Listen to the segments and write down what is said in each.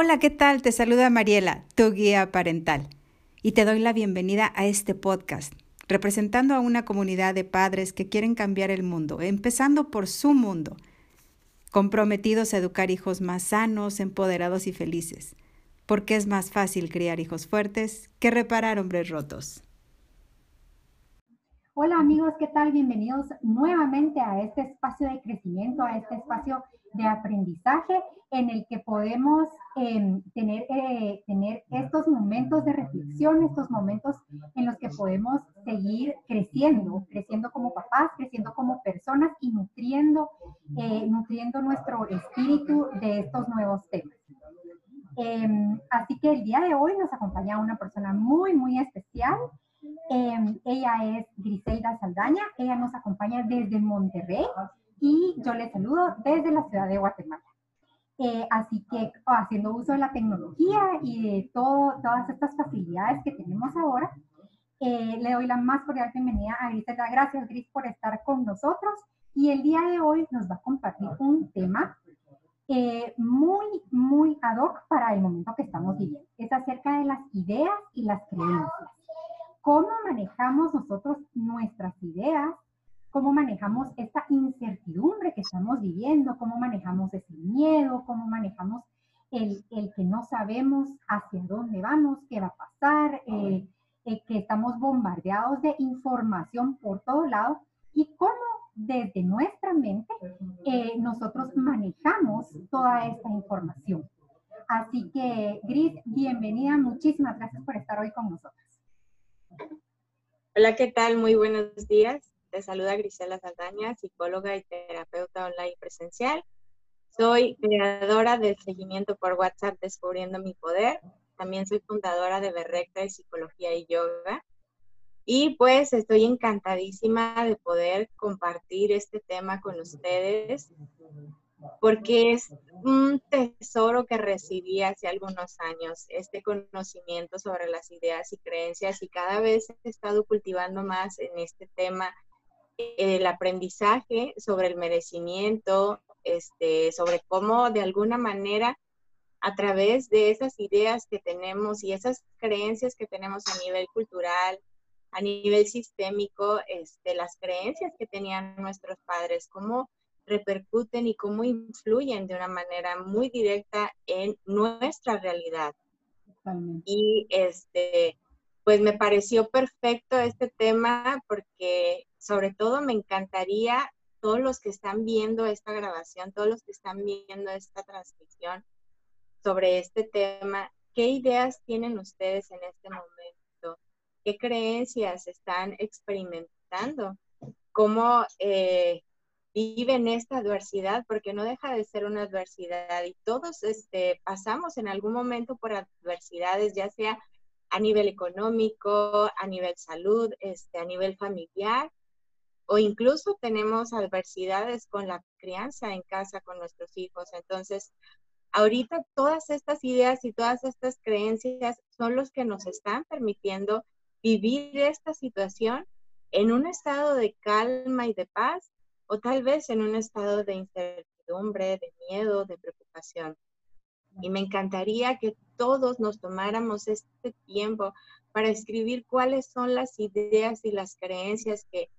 Hola, ¿qué tal? Te saluda Mariela, tu guía parental, y te doy la bienvenida a este podcast, representando a una comunidad de padres que quieren cambiar el mundo, empezando por su mundo, comprometidos a educar hijos más sanos, empoderados y felices, porque es más fácil criar hijos fuertes que reparar hombres rotos. Hola amigos, ¿qué tal? Bienvenidos nuevamente a este espacio de crecimiento, a este espacio de aprendizaje en el que podemos em, tener, eh, tener estos momentos de reflexión, estos momentos en los que podemos seguir creciendo, creciendo como papás, creciendo como personas y nutriendo, eh, nutriendo nuestro espíritu de estos nuevos temas. Em, así que el día de hoy nos acompaña una persona muy, muy especial. Em, ella es Griselda Saldaña, ella nos acompaña desde Monterrey y yo les saludo desde la ciudad de Guatemala. Eh, así que haciendo uso de la tecnología y de todo, todas estas facilidades que tenemos ahora, eh, le doy la más cordial bienvenida a Griselda. Gracias, Gris, por estar con nosotros. Y el día de hoy nos va a compartir un tema eh, muy, muy ad hoc para el momento que estamos viviendo. Es acerca de las ideas y las creencias cómo manejamos nosotros nuestras ideas, cómo manejamos esta incertidumbre que estamos viviendo, cómo manejamos ese miedo, cómo manejamos el, que no sabemos hacia dónde vamos, qué va a pasar, eh, eh, que estamos bombardeados de información por todos lados y cómo desde nuestra mente eh, nosotros manejamos toda esta información. Así que, Gris, bienvenida, muchísimas gracias por estar hoy con nosotros. Hola, ¿qué tal? Muy buenos días. Te saluda Grisela Saldaña, psicóloga y terapeuta online presencial. Soy creadora del seguimiento por WhatsApp Descubriendo mi Poder. También soy fundadora de Berrecta de Psicología y Yoga. Y pues estoy encantadísima de poder compartir este tema con ustedes porque es un tesoro que recibí hace algunos años, este conocimiento sobre las ideas y creencias y cada vez he estado cultivando más en este tema el aprendizaje sobre el merecimiento, este, sobre cómo de alguna manera a través de esas ideas que tenemos y esas creencias que tenemos a nivel cultural, a nivel sistémico, este, las creencias que tenían nuestros padres, cómo repercuten y cómo influyen de una manera muy directa en nuestra realidad. Y este, pues me pareció perfecto este tema porque sobre todo me encantaría todos los que están viendo esta grabación, todos los que están viendo esta transmisión sobre este tema, ¿qué ideas tienen ustedes en este momento? ¿Qué creencias están experimentando? ¿Cómo eh, viven esta adversidad porque no deja de ser una adversidad y todos este, pasamos en algún momento por adversidades, ya sea a nivel económico, a nivel salud, este, a nivel familiar o incluso tenemos adversidades con la crianza en casa con nuestros hijos. Entonces, ahorita todas estas ideas y todas estas creencias son los que nos están permitiendo vivir esta situación en un estado de calma y de paz o tal vez en un estado de incertidumbre, de miedo, de preocupación. Y me encantaría que todos nos tomáramos este tiempo para escribir cuáles son las ideas y las creencias que,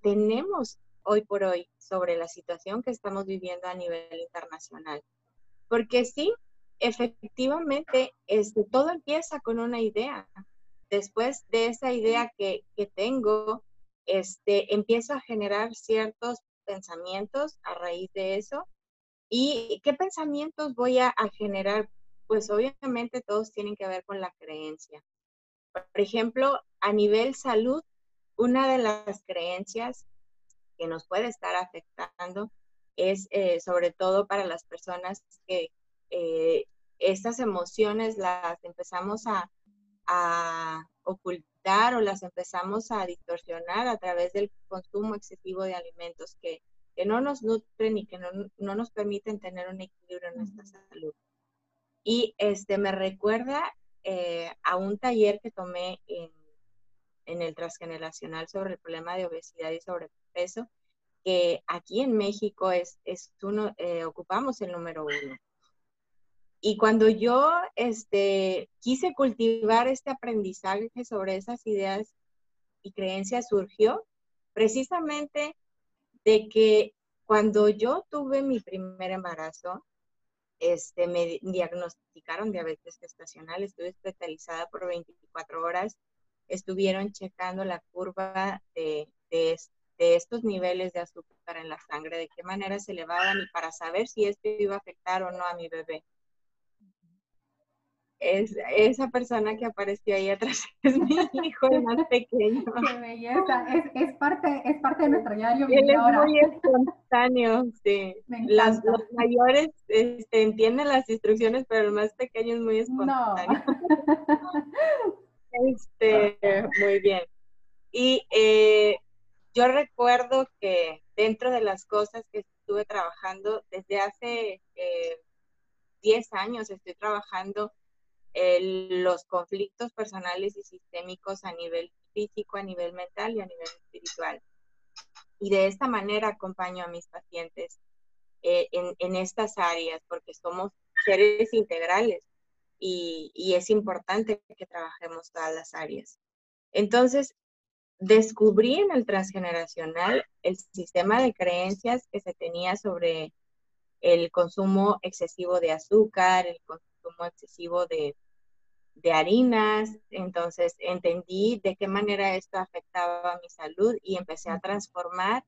tenemos hoy por hoy sobre la situación que estamos viviendo a nivel internacional. Porque sí, efectivamente, este, todo empieza con una idea. Después de esa idea que, que tengo, este, empiezo a generar ciertos pensamientos a raíz de eso. ¿Y qué pensamientos voy a, generar? Pues obviamente todos tienen que ver con la creencia. Por ejemplo, a nivel salud, una de las creencias que nos puede estar afectando es eh, sobre todo para las personas que eh, estas emociones las empezamos a, a ocultar o las empezamos a distorsionar a través del consumo excesivo de alimentos que, no nos nutren y que no, nos permiten tener un equilibrio en nuestra salud. Y este me recuerda eh, a un taller que tomé en, el transgeneracional sobre el problema de obesidad y sobrepeso, que aquí en México es, es uno, eh, ocupamos el número uno. y cuando yo este, quise cultivar este aprendizaje sobre esas ideas y creencias, surgió precisamente de que cuando yo tuve mi primer embarazo, este, me diagnosticaron diabetes gestacional, estuve hospitalizada por 24 horas, estuvieron checando la curva de, de, de estos niveles de azúcar en la sangre, de qué manera se elevaban y para saber si esto iba a afectar o no a mi bebé es esa persona que apareció ahí atrás es mi hijo el más pequeño. Qué belleza, es, es parte, es parte de nuestro diario Él es muy espontáneo, sí. Las, los mayores este, entienden las instrucciones, pero el más pequeño es muy espontáneo. este, muy bien. Y eh, yo recuerdo que dentro de las cosas que estuve trabajando desde hace eh, 10 años, estoy trabajando los conflictos personales y sistémicos a nivel físico, a nivel mental y a nivel espiritual. Y de esta manera acompaño a mis pacientes eh, en, estas áreas porque somos seres integrales y, y es importante que trabajemos todas las áreas. Entonces, descubrí en el transgeneracional el sistema de creencias que se tenía sobre el consumo excesivo de azúcar, el consumo excesivo de de harinas, entonces entendí de qué manera esto afectaba a mi salud y empecé a transformar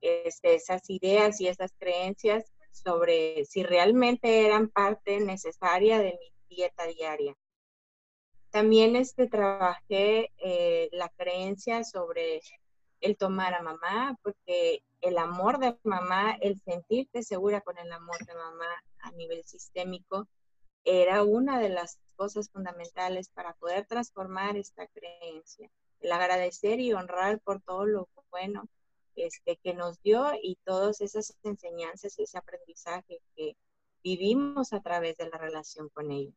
este, esas ideas y esas creencias sobre si realmente eran parte necesaria de mi dieta diaria. También este, trabajé eh, la creencia sobre el tomar a mamá, porque el amor de mamá, el sentirte segura con el amor de mamá a nivel sistémico, era una de las cosas fundamentales para poder transformar esta creencia. El agradecer y honrar por todo lo bueno este, que nos dio y todas esas enseñanzas ese aprendizaje que vivimos a través de la relación con ella.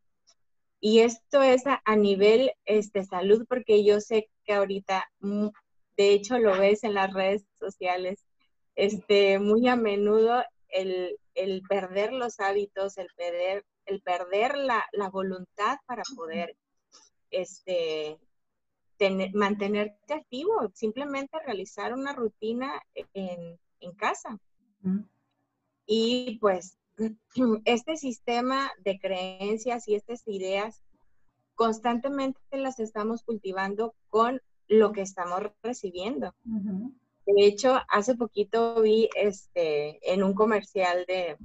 Y esto es a, nivel este, salud, porque yo sé que ahorita, mm, de hecho lo ves en las redes sociales, este, muy a menudo el, el perder los hábitos, el perder el perder la, voluntad para poder este, mantenerte activo, simplemente realizar una rutina en, casa. Y pues este sistema de creencias y estas ideas constantemente las estamos cultivando con lo que estamos recibiendo. De hecho, hace poquito vi este en un comercial de,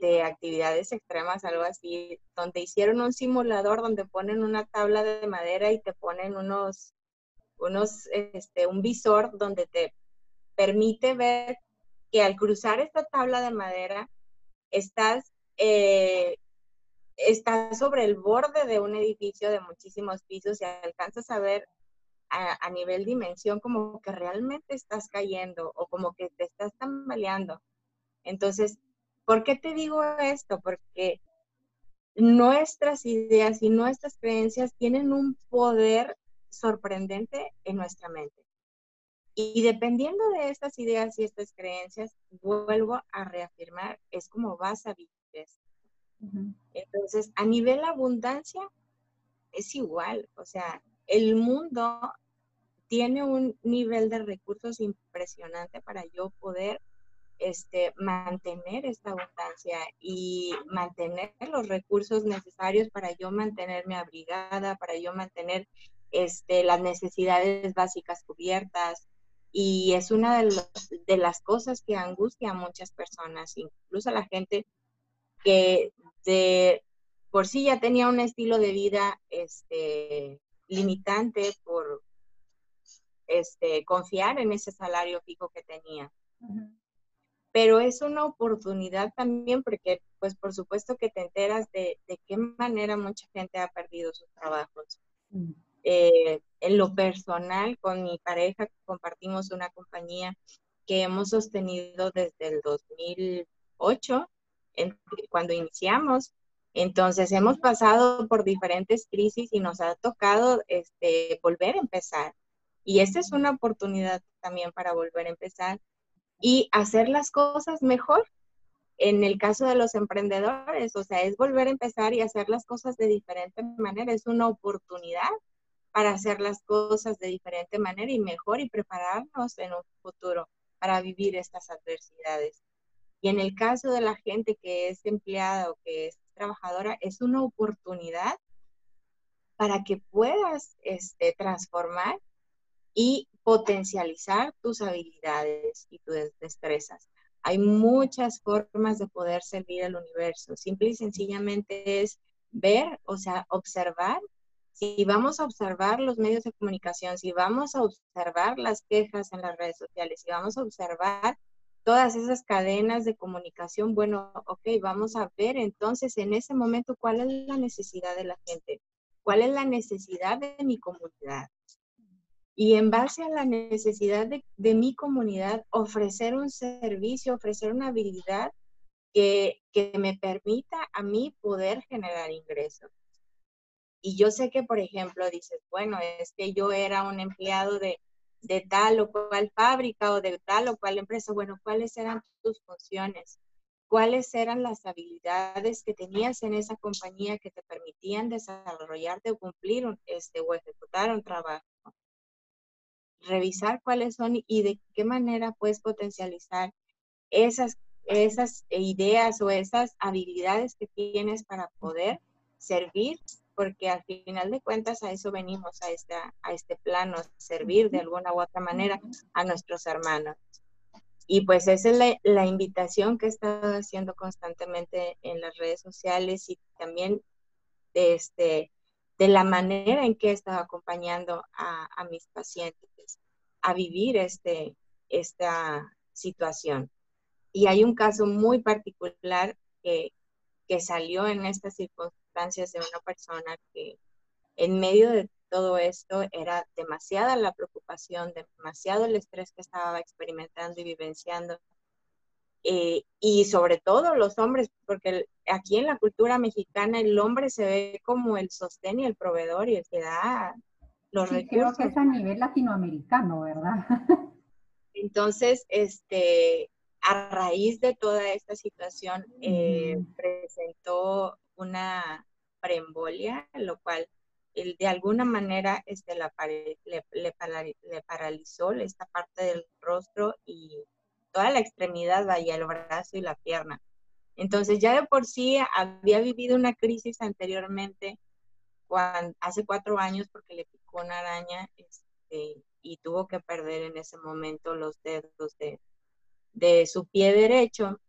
de actividades extremas, algo así, donde hicieron un simulador donde ponen una tabla de madera y te ponen unos, unos, este, un visor donde te permite ver que al cruzar esta tabla de madera estás, eh, estás sobre el borde de un edificio de muchísimos pisos y alcanzas a ver a, a, nivel dimensión como que realmente estás cayendo o como que te estás tambaleando. Entonces, ¿Por qué te digo esto? Porque nuestras ideas y nuestras creencias tienen un poder sorprendente en nuestra mente. Y dependiendo de estas ideas y estas creencias, vuelvo a reafirmar, es como vas a vivir esto. Entonces, a nivel abundancia, es igual. O sea, el mundo tiene un nivel de recursos impresionante para yo poder este, mantener esta abundancia y mantener los recursos necesarios para yo mantenerme abrigada, para yo mantener este, las necesidades básicas cubiertas. Y es una de, de las cosas que angustia a muchas personas, incluso a la gente que de por sí ya tenía un estilo de vida este, limitante por este, confiar en ese salario fijo que tenía pero es una oportunidad también porque, pues, por supuesto que te enteras de, de qué manera mucha gente ha perdido sus trabajos. Mm. Eh, en lo personal, con mi pareja compartimos una compañía que hemos sostenido desde el 2008, cuando iniciamos. Entonces, hemos pasado por diferentes crisis y nos ha tocado este, volver a empezar. Y esta es una oportunidad también para volver a empezar y hacer las cosas mejor. en el caso de los emprendedores, o sea, es volver a empezar y hacer las cosas de diferente manera, es una oportunidad para hacer las cosas de diferente manera y mejor y prepararnos en un futuro para vivir estas adversidades. Y en el caso de la gente que es empleada o que es trabajadora, es una oportunidad para que puedas este, transformar y potencializar tus habilidades y tus destrezas. Hay muchas formas de poder servir al universo. Simple y sencillamente es ver, o sea, observar. Si vamos a observar los medios de comunicación, si vamos a observar las quejas en las redes sociales, si vamos a observar todas esas cadenas de comunicación, bueno, ok, vamos a ver entonces en ese momento cuál es la necesidad de la gente, cuál es la necesidad de mi comunidad, y en base a la necesidad de, mi comunidad, ofrecer un servicio, ofrecer una habilidad que, me permita a mí poder generar ingresos. Y yo sé que, por ejemplo, dices, bueno, es que yo era un empleado de, de tal o cual fábrica o de tal o cual empresa. Bueno, ¿cuáles eran tus funciones? ¿Cuáles eran las habilidades que tenías en esa compañía que te permitían desarrollarte o cumplir este, o ejecutar un trabajo? Revisar cuáles son y de qué manera puedes potencializar esas, esas ideas o esas habilidades que tienes para poder servir, porque al final de cuentas a eso venimos, a, esta, a este plano, servir de alguna u otra manera a nuestros hermanos. Y pues esa es la, la invitación que he estado haciendo constantemente en las redes sociales y también de, este, de la manera en que he estado acompañando a, mis pacientes a vivir este, esta situación. Y hay un caso muy particular que, que salió en estas circunstancias de una persona que en medio de todo esto era demasiada la preocupación, demasiado el estrés que estaba experimentando y vivenciando. Eh, y sobre todo los hombres, porque aquí en la cultura mexicana el hombre se ve como el sostén y el proveedor y el que da sí, Creo que es a nivel latinoamericano, ¿verdad? Entonces, este, a raíz de toda esta situación, eh, presentó una preembolia, lo cual el, de alguna manera este, la, le, le, le, paralizó esta parte del rostro y toda la extremidad, vaya, el brazo y la pierna. Entonces ya de por sí había vivido una crisis anteriormente hace cuatro años porque le picó una araña este, y tuvo que perder en ese momento los dedos de, su pie derecho.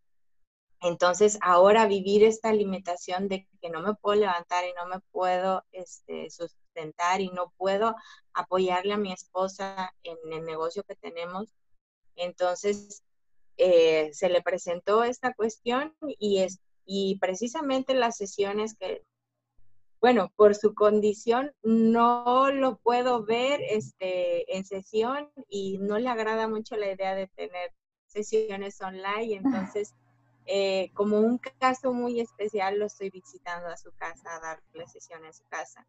Entonces, ahora vivir esta limitación de que no me puedo levantar y no me puedo este, sustentar y no puedo apoyarle a mi esposa en el negocio que tenemos, entonces eh, se le presentó esta cuestión y, es, y precisamente las sesiones que bueno, por su condición no lo puedo ver este, en sesión y no le agrada mucho la idea de tener sesiones online. Entonces, eh, como un caso muy especial, lo estoy visitando a su casa, a darle sesión en su casa.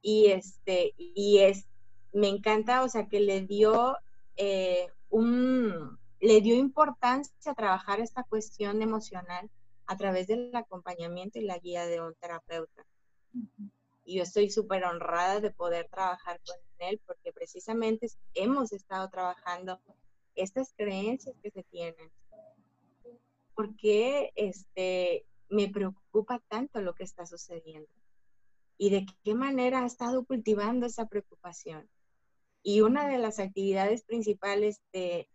Y, este, y es, me encanta, o sea, que le dio eh, un, le dio importancia a trabajar esta cuestión emocional a través del acompañamiento y la guía de un terapeuta. Y yo estoy súper honrada de poder trabajar con él porque precisamente hemos estado trabajando estas creencias que se tienen. Porque este, me preocupa tanto lo que está sucediendo? ¿Y de qué manera ha estado cultivando esa preocupación? Y una de las actividades principales de,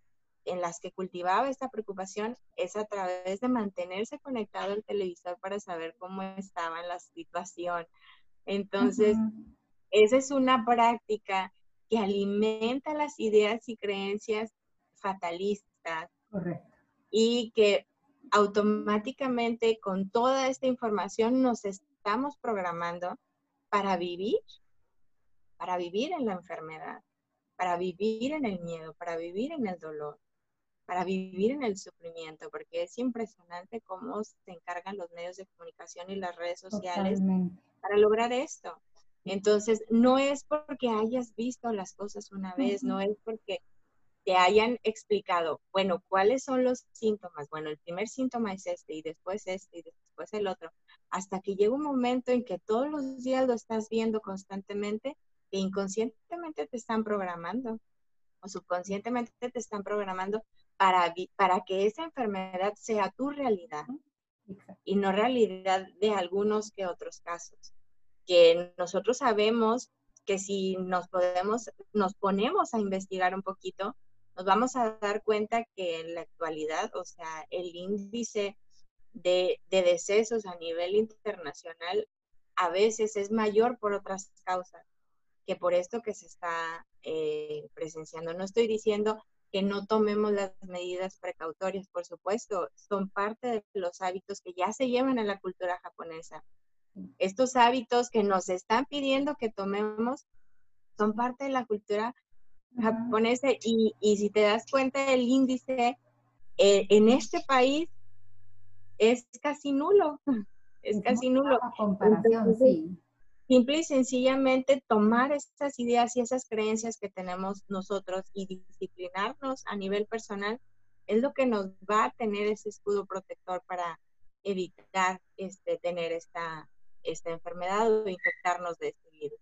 en las que cultivaba esta preocupación es a través de mantenerse conectado al televisor para saber cómo estaba en la situación. Entonces, esa es una práctica que alimenta las ideas y creencias fatalistas. Y que automáticamente con toda esta información nos estamos programando para vivir, para vivir en la enfermedad, para vivir en el miedo, para vivir en el dolor para vivir en el sufrimiento, porque es impresionante cómo se encargan los medios de comunicación y las redes sociales para lograr esto. Entonces, no es porque hayas visto las cosas una vez, no es porque te hayan explicado, bueno, cuáles son los síntomas. Bueno, el primer síntoma es este y después este y después el otro, hasta que llega un momento en que todos los días lo estás viendo constantemente e inconscientemente te están programando o subconscientemente te están programando para, para que esa enfermedad sea tu realidad y no realidad de algunos que otros casos. Que nosotros sabemos que si nos podemos, nos ponemos a investigar un poquito, nos vamos a dar cuenta que en la actualidad, o sea, el índice de, de decesos a nivel internacional a veces es mayor por otras causas que por esto que se está eh, presenciando. No estoy diciendo que no tomemos las medidas precautorias, por supuesto, son parte de los hábitos que ya se llevan en la cultura japonesa. Estos hábitos que nos están pidiendo que tomemos son parte de la cultura japonesa y, y si te das cuenta el índice eh, en este país es casi nulo, es casi nulo. comparación, sí simple y sencillamente tomar esas ideas y esas creencias que tenemos nosotros y disciplinarnos a nivel personal es lo que nos va a tener ese escudo protector para evitar este, tener esta, esta enfermedad o infectarnos de este virus.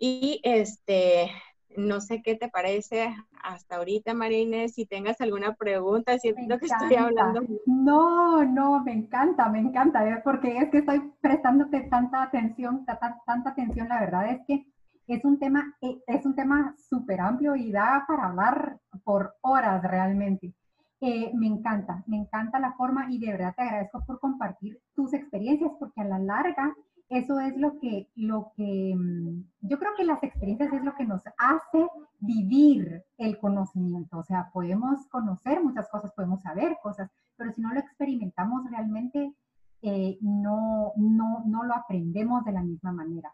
Y este, no sé qué te parece hasta ahorita, María Inés, si tengas alguna pregunta, siento que estoy hablando. No, no, me encanta, me encanta, ¿eh? porque es que estoy prestándote tanta atención, tanta, tanta atención, la verdad es que es un tema, eh, es un tema súper amplio y da para hablar por horas realmente. Eh, me encanta, me encanta la forma y de verdad te agradezco por compartir tus experiencias porque a la larga eso es lo que, lo que, mm, yo creo que las experiencias es lo que nos hace vivir el conocimiento. O sea, podemos conocer muchas cosas, podemos saber cosas, pero si no lo experimentamos realmente, eh, no, no, no lo aprendemos de la misma manera.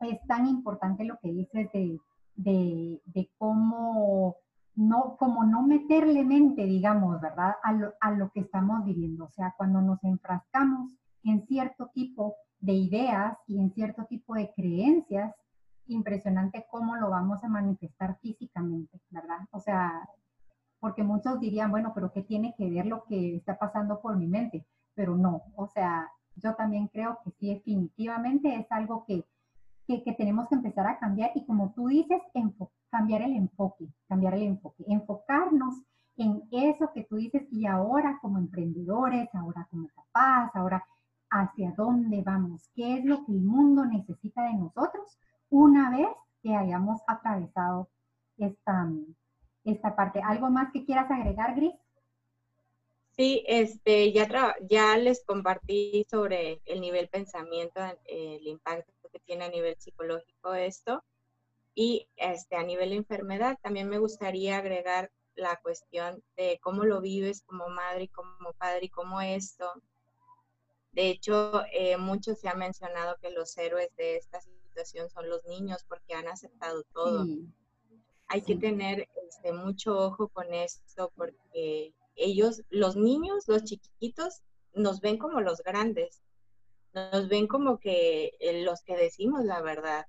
Es tan importante lo que dices de, de, de cómo no, no meterle mente, digamos, ¿verdad? A lo, a lo que estamos viviendo. O sea, cuando nos enfrascamos en cierto tipo de ideas y en cierto tipo de creencias, impresionante cómo lo vamos a manifestar físicamente, ¿verdad? O sea, porque muchos dirían, bueno, pero ¿qué tiene que ver lo que está pasando por mi mente? Pero no, o sea, yo también creo que sí, definitivamente es algo que, que, tenemos que empezar a cambiar y como tú dices, cambiar el enfoque, cambiar el enfoque, enfocarnos en eso que tú dices y ahora como emprendedores, ahora como papás, ahora hacia dónde vamos, qué es lo que el mundo necesita de nosotros una vez que hayamos atravesado esta, esta parte. ¿Algo más que quieras agregar, Gris? Sí, este, ya, ya les compartí sobre el nivel pensamiento, el impacto que tiene a nivel psicológico esto. Y este, a nivel enfermedad, también me gustaría agregar la cuestión de cómo lo vives como madre y como padre y cómo esto de hecho, eh, mucho se ha mencionado que los héroes de esta situación son los niños porque han aceptado todo. Hay que tener este, mucho ojo con esto porque ellos, los niños, los chiquitos, nos ven como los grandes, nos ven como que eh, los que decimos la verdad,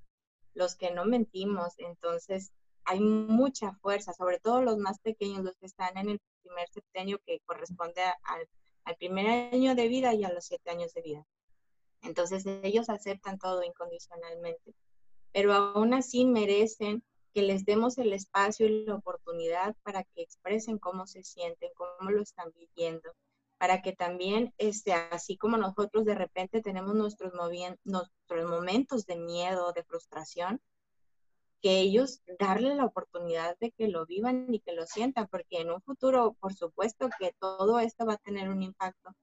los que no mentimos. Entonces, hay mucha fuerza, sobre todo los más pequeños, los que están en el primer septenio que corresponde al al primer año de vida y a los siete años de vida. Entonces ellos aceptan todo incondicionalmente, pero aún así merecen que les demos el espacio y la oportunidad para que expresen cómo se sienten, cómo lo están viviendo, para que también, este, así como nosotros de repente tenemos nuestros, nuestros momentos de miedo, de frustración, que ellos darle la oportunidad de que lo vivan y que lo sientan, porque en un futuro, por supuesto que todo esto va a tener un impacto,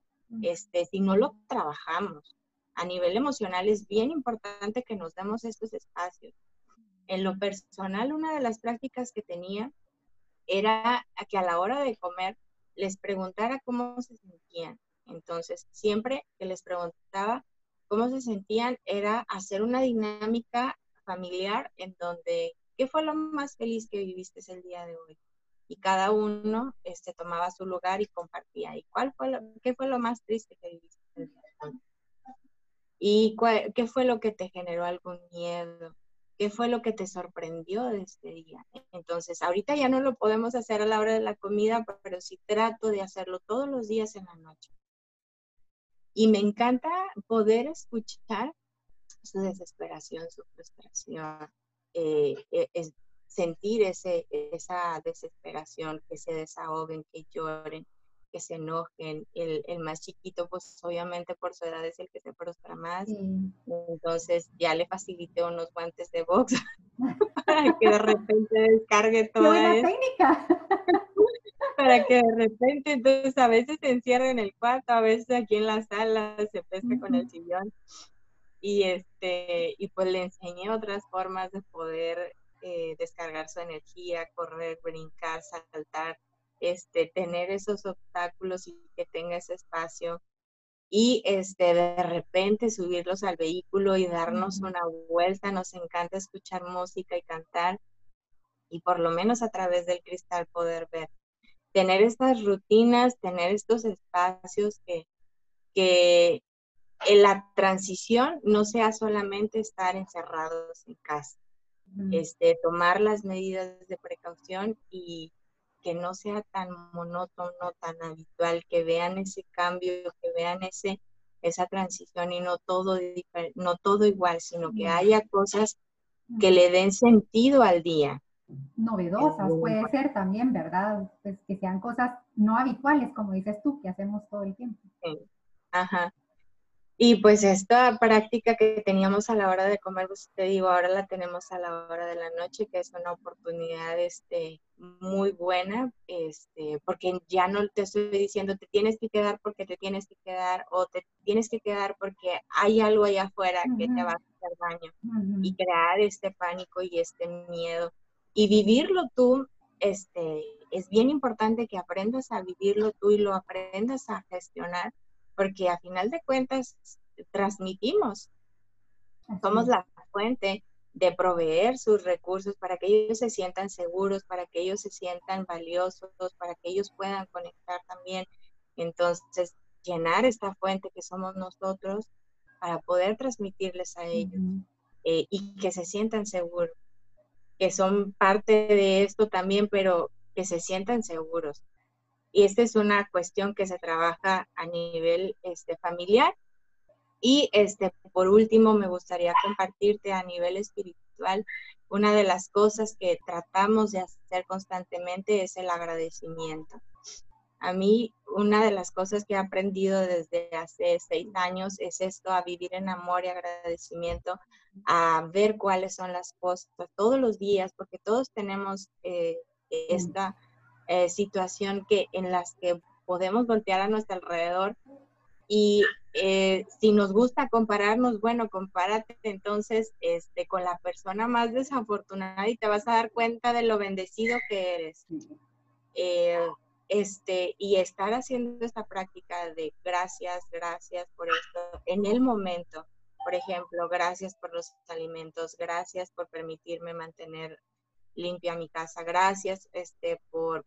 este, si no lo trabajamos. A nivel emocional es bien importante que nos demos estos espacios. En lo personal, una de las prácticas que tenía era que a la hora de comer les preguntara cómo se sentían. Entonces, siempre que les preguntaba cómo se sentían, era hacer una dinámica familiar en donde, ¿qué fue lo más feliz que viviste el día de hoy? Y cada uno este, tomaba su lugar y compartía. ¿Y cuál fue lo, qué fue lo más triste que viviste el día de hoy? ¿Y qué fue lo que te generó algún miedo? ¿Qué fue lo que te sorprendió de este día? Entonces, ahorita ya no lo podemos hacer a la hora de la comida, pero sí trato de hacerlo todos los días en la noche. Y me encanta poder escuchar su desesperación, su frustración, eh, eh, sentir ese, esa desesperación, que se desahoguen, que lloren, que se enojen. El, el, más chiquito, pues obviamente por su edad es el que se frustra más. Entonces ya le facilité unos guantes de box para que de repente descargue toda ¡Qué técnica! para que de repente, entonces a veces se encierra en el cuarto, a veces aquí en la sala se pesca con el sillón. Y, este, y pues le enseñé otras formas de poder eh, descargar su energía, correr, brincar, saltar, este, tener esos obstáculos y que tenga ese espacio y este, de repente subirlos al vehículo y darnos una vuelta. Nos encanta escuchar música y cantar y por lo menos a través del cristal poder ver. Tener estas rutinas, tener estos espacios que, que la transición no sea solamente estar encerrados en casa, este, tomar las medidas de precaución y que no sea tan monótono, tan habitual, que vean ese cambio, que vean ese, esa transición y no todo, no todo igual, sino que haya cosas que le den sentido al día. Novedosas, puede ser también, ¿verdad? Pues que sean cosas no habituales, como dices tú, que hacemos todo el tiempo. Ajá. Y pues esta práctica que teníamos a la hora de comer, pues te digo, ahora la tenemos a la hora de la noche, que es una oportunidad este, muy buena, este, porque ya no te estoy diciendo te tienes que quedar porque te tienes que quedar o te tienes que quedar porque hay algo allá afuera que te va a hacer daño y crear este pánico y este miedo. Y vivirlo tú, este, es bien importante que aprendas a vivirlo tú y lo aprendas a gestionar porque a final de cuentas transmitimos, somos la fuente de proveer sus recursos para que ellos se sientan seguros, para que ellos se sientan valiosos, para que ellos puedan conectar también. Entonces, llenar esta fuente que somos nosotros para poder transmitirles a ellos eh, y que se sientan seguros, que son parte de esto también, pero que se sientan seguros. Y esta es una cuestión que se trabaja a nivel este, familiar. Y este, por último, me gustaría compartirte a nivel espiritual, una de las cosas que tratamos de hacer constantemente es el agradecimiento. A mí, una de las cosas que he aprendido desde hace seis años es esto, a vivir en amor y agradecimiento, a ver cuáles son las cosas todos los días, porque todos tenemos eh, esta eh, situación que, en las que podemos voltear a nuestro alrededor y eh, si nos gusta compararnos, bueno, compárate entonces este, con la persona más desafortunada y te vas a dar cuenta de lo bendecido que eres. Eh, este, y estar haciendo esta práctica de gracias, gracias por esto en el momento. Por ejemplo, gracias por los alimentos, gracias por permitirme mantener limpia mi casa. Gracias este, por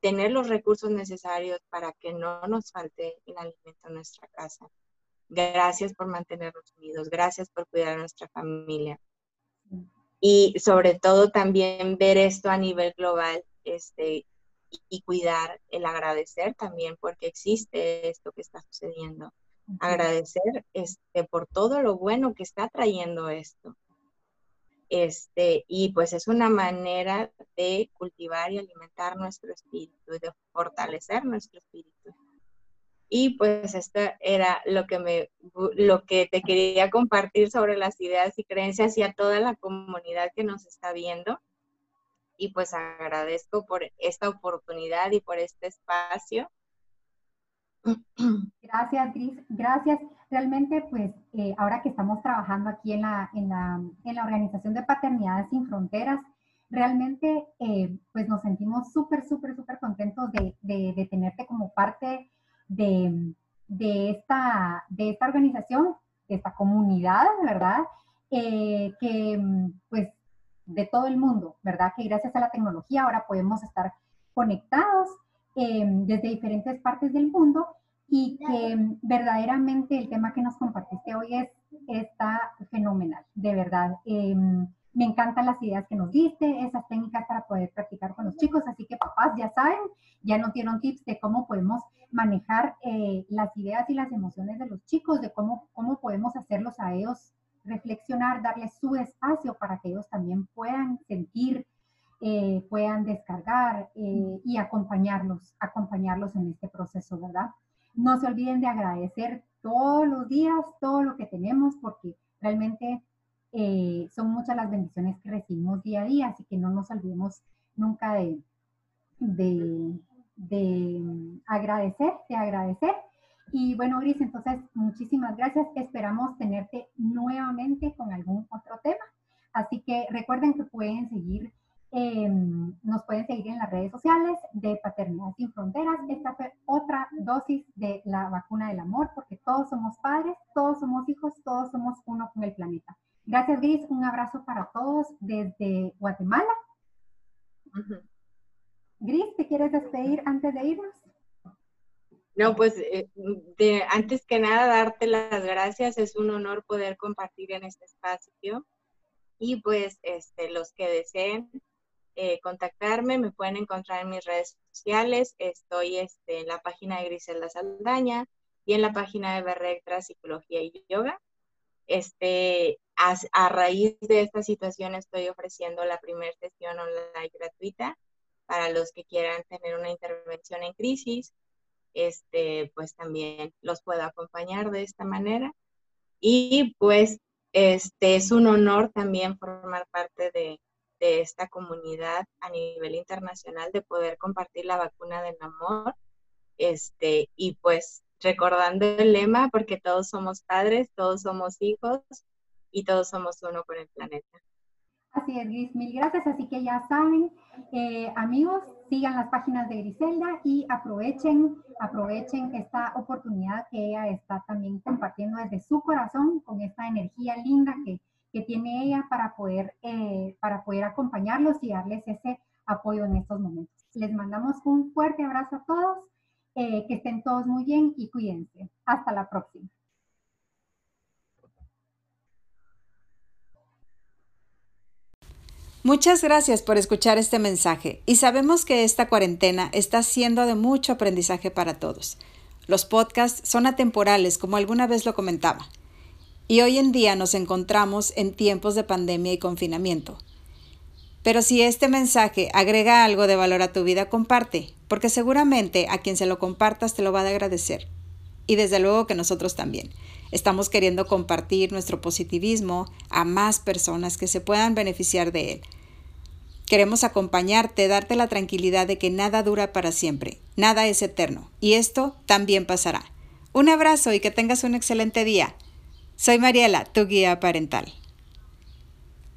tener los recursos necesarios para que no nos falte el alimento en nuestra casa. Gracias por mantenernos unidos. Gracias por cuidar a nuestra familia. Y sobre todo también ver esto a nivel global este, y, cuidar el agradecer también porque existe esto que está sucediendo. Agradecer este, por todo lo bueno que está trayendo esto. Este, y pues es una manera de cultivar y alimentar nuestro espíritu, de fortalecer nuestro espíritu. Y pues esto era lo que, me, lo que te quería compartir sobre las ideas y creencias y a toda la comunidad que nos está viendo. Y pues agradezco por esta oportunidad y por este espacio. Gracias, Gris. Gracias. Realmente, pues, eh, ahora que estamos trabajando aquí en la, en la, en la Organización de Paternidades Sin Fronteras, realmente, eh, pues, nos sentimos súper, súper, súper contentos de, de, tenerte como parte de, de, esta, de esta organización, de esta comunidad, ¿verdad? Eh, que, pues, de todo el mundo, ¿verdad? Que gracias a la tecnología ahora podemos estar conectados Em, desde diferentes partes del mundo y que verdaderamente el tema que nos compartiste hoy es está fenomenal, de verdad. Em, me encantan las ideas que nos diste, esas técnicas para poder practicar con los chicos, así que papás ya saben, ya nos dieron tips de cómo podemos manejar eh, las ideas y las emociones de los chicos, de cómo, cómo podemos hacerlos a ellos reflexionar, darles su espacio para que ellos también puedan sentir, eh, puedan descargar eh, y acompañarlos, acompañarlos en este proceso, ¿verdad? No se olviden de agradecer todos los días todo lo que tenemos porque realmente eh, son muchas las bendiciones que recibimos día a día, así que no nos olvidemos nunca de, de, de agradecer, de agradecer. Y bueno, Gris, entonces muchísimas gracias. Esperamos tenerte nuevamente con algún otro tema. Así que recuerden que pueden seguir, em, nos pueden seguir en las redes sociales de Paternidad Sin Fronteras. Esta fue otra dosis de la vacuna del amor, porque todos somos padres, todos somos hijos, todos somos uno con el planeta. Gracias, Gris. Un abrazo para todos desde Guatemala. Gris, ¿te quieres despedir antes de irnos? No, pues eh, de, antes que nada darte las gracias, es un honor poder compartir en este espacio y pues este, los que deseen eh, contactarme me pueden encontrar en mis redes sociales, estoy este, en la página de Griselda Saldaña y en la página de Berrectra Psicología y Yoga. Este, a, a raíz de esta situación estoy ofreciendo la primera sesión online gratuita para los que quieran tener una intervención en crisis este, pues también los puedo acompañar de esta manera. Y pues este es un honor también formar parte de, de esta comunidad a nivel internacional de poder compartir la vacuna del amor. Este, y pues recordando el lema, porque todos somos padres, todos somos hijos y todos somos uno con el planeta. Así es, Gris, mil gracias. Así que ya saben, eh, amigos, sigan las páginas de Griselda y aprovechen, aprovechen esta oportunidad que ella está también compartiendo desde su corazón con esta energía linda que, que tiene ella para poder, eh, para poder acompañarlos y darles ese apoyo en estos momentos. Les mandamos un fuerte abrazo a todos, eh, que estén todos muy bien y cuídense. Hasta la próxima. Muchas gracias por escuchar este mensaje y sabemos que esta cuarentena está siendo de mucho aprendizaje para todos. Los podcasts son atemporales, como alguna vez lo comentaba, y hoy en día nos encontramos en tiempos de pandemia y confinamiento. Pero si este mensaje agrega algo de valor a tu vida, comparte, porque seguramente a quien se lo compartas te lo va a agradecer. Y desde luego que nosotros también. Estamos queriendo compartir nuestro positivismo a más personas que se puedan beneficiar de él. Queremos acompañarte, darte la tranquilidad de que nada dura para siempre, nada es eterno, y esto también pasará. Un abrazo y que tengas un excelente día. Soy Mariela, tu guía parental.